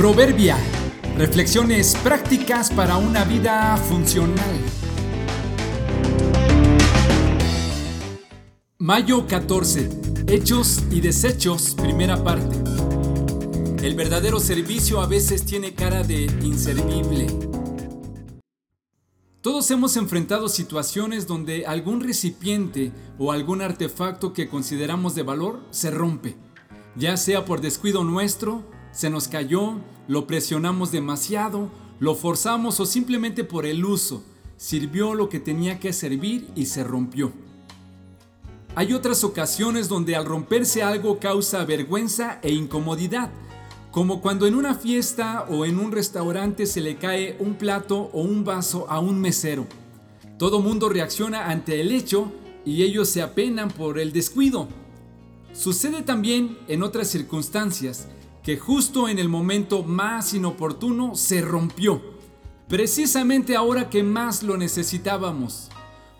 Proverbia. Reflexiones prácticas para una vida funcional. Mayo 14. Hechos y desechos, primera parte. El verdadero servicio a veces tiene cara de inservible. Todos hemos enfrentado situaciones donde algún recipiente o algún artefacto que consideramos de valor se rompe, ya sea por descuido nuestro, se nos cayó, lo presionamos demasiado, lo forzamos o simplemente por el uso, sirvió lo que tenía que servir y se rompió. Hay otras ocasiones donde al romperse algo causa vergüenza e incomodidad, como cuando en una fiesta o en un restaurante se le cae un plato o un vaso a un mesero. Todo mundo reacciona ante el hecho y ellos se apenan por el descuido. Sucede también en otras circunstancias que justo en el momento más inoportuno se rompió, precisamente ahora que más lo necesitábamos.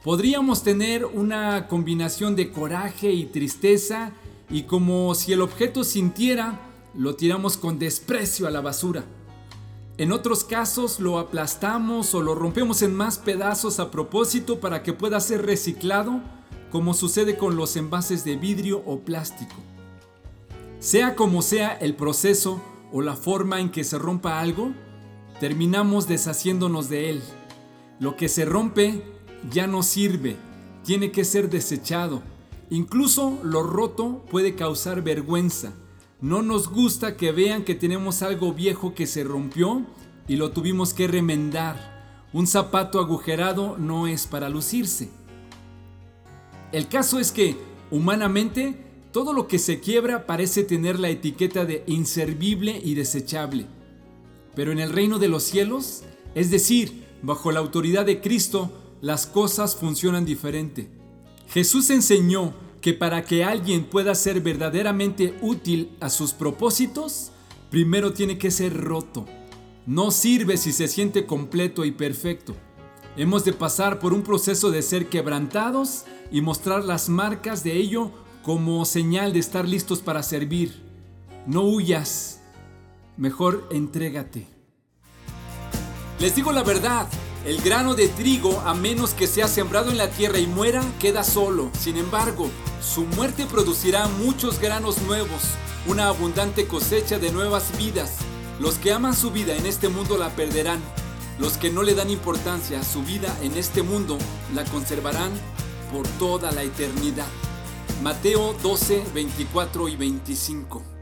Podríamos tener una combinación de coraje y tristeza y como si el objeto sintiera, lo tiramos con desprecio a la basura. En otros casos lo aplastamos o lo rompemos en más pedazos a propósito para que pueda ser reciclado, como sucede con los envases de vidrio o plástico. Sea como sea el proceso o la forma en que se rompa algo, terminamos deshaciéndonos de él. Lo que se rompe ya no sirve, tiene que ser desechado. Incluso lo roto puede causar vergüenza. No nos gusta que vean que tenemos algo viejo que se rompió y lo tuvimos que remendar. Un zapato agujerado no es para lucirse. El caso es que, humanamente, todo lo que se quiebra parece tener la etiqueta de inservible y desechable. Pero en el reino de los cielos, es decir, bajo la autoridad de Cristo, las cosas funcionan diferente. Jesús enseñó que para que alguien pueda ser verdaderamente útil a sus propósitos, primero tiene que ser roto. No sirve si se siente completo y perfecto. Hemos de pasar por un proceso de ser quebrantados y mostrar las marcas de ello como señal de estar listos para servir. No huyas, mejor entrégate. Les digo la verdad, el grano de trigo, a menos que sea sembrado en la tierra y muera, queda solo. Sin embargo, su muerte producirá muchos granos nuevos, una abundante cosecha de nuevas vidas. Los que aman su vida en este mundo la perderán. Los que no le dan importancia a su vida en este mundo la conservarán por toda la eternidad. Mateo 12, 24 y 25.